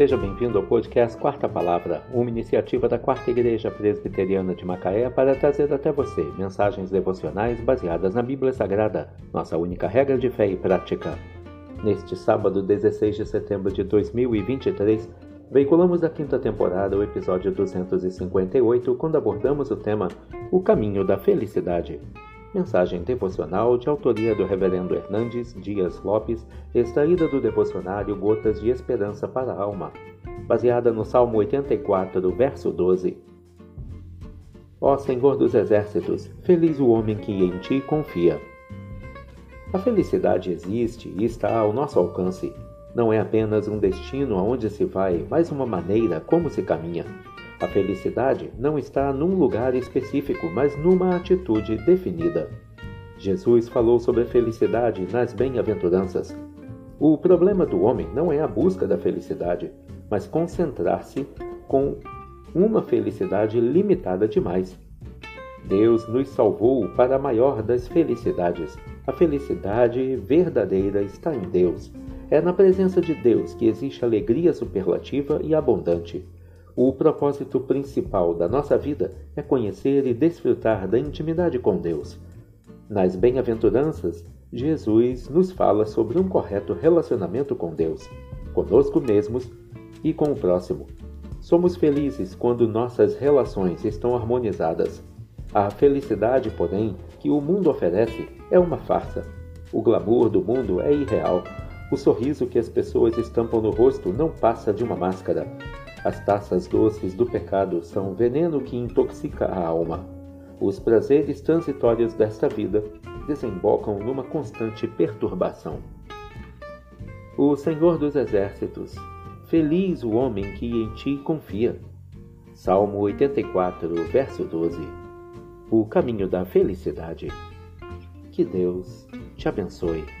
Seja bem-vindo ao podcast Quarta Palavra, uma iniciativa da Quarta Igreja Presbiteriana de Macaé para trazer até você mensagens devocionais baseadas na Bíblia Sagrada, nossa única regra de fé e prática. Neste sábado, 16 de setembro de 2023, veiculamos da quinta temporada o episódio 258, quando abordamos o tema O Caminho da Felicidade. Mensagem devocional de autoria do Reverendo Hernandes Dias Lopes, extraída do devocionário Gotas de Esperança para a Alma, baseada no Salmo 84, verso 12. Ó Senhor dos Exércitos, feliz o homem que em ti confia. A felicidade existe e está ao nosso alcance. Não é apenas um destino aonde se vai, mas uma maneira como se caminha. A felicidade não está num lugar específico, mas numa atitude definida. Jesus falou sobre a felicidade nas bem-aventuranças. O problema do homem não é a busca da felicidade, mas concentrar-se com uma felicidade limitada demais. Deus nos salvou para a maior das felicidades. A felicidade verdadeira está em Deus. É na presença de Deus que existe alegria superlativa e abundante. O propósito principal da nossa vida é conhecer e desfrutar da intimidade com Deus. Nas bem-aventuranças, Jesus nos fala sobre um correto relacionamento com Deus, conosco mesmos e com o próximo. Somos felizes quando nossas relações estão harmonizadas. A felicidade, porém, que o mundo oferece é uma farsa. O glamour do mundo é irreal. O sorriso que as pessoas estampam no rosto não passa de uma máscara. As taças doces do pecado são veneno que intoxica a alma. Os prazeres transitórios desta vida desembocam numa constante perturbação. O Senhor dos Exércitos, feliz o homem que em ti confia. Salmo 84, verso 12. O caminho da felicidade. Que Deus te abençoe.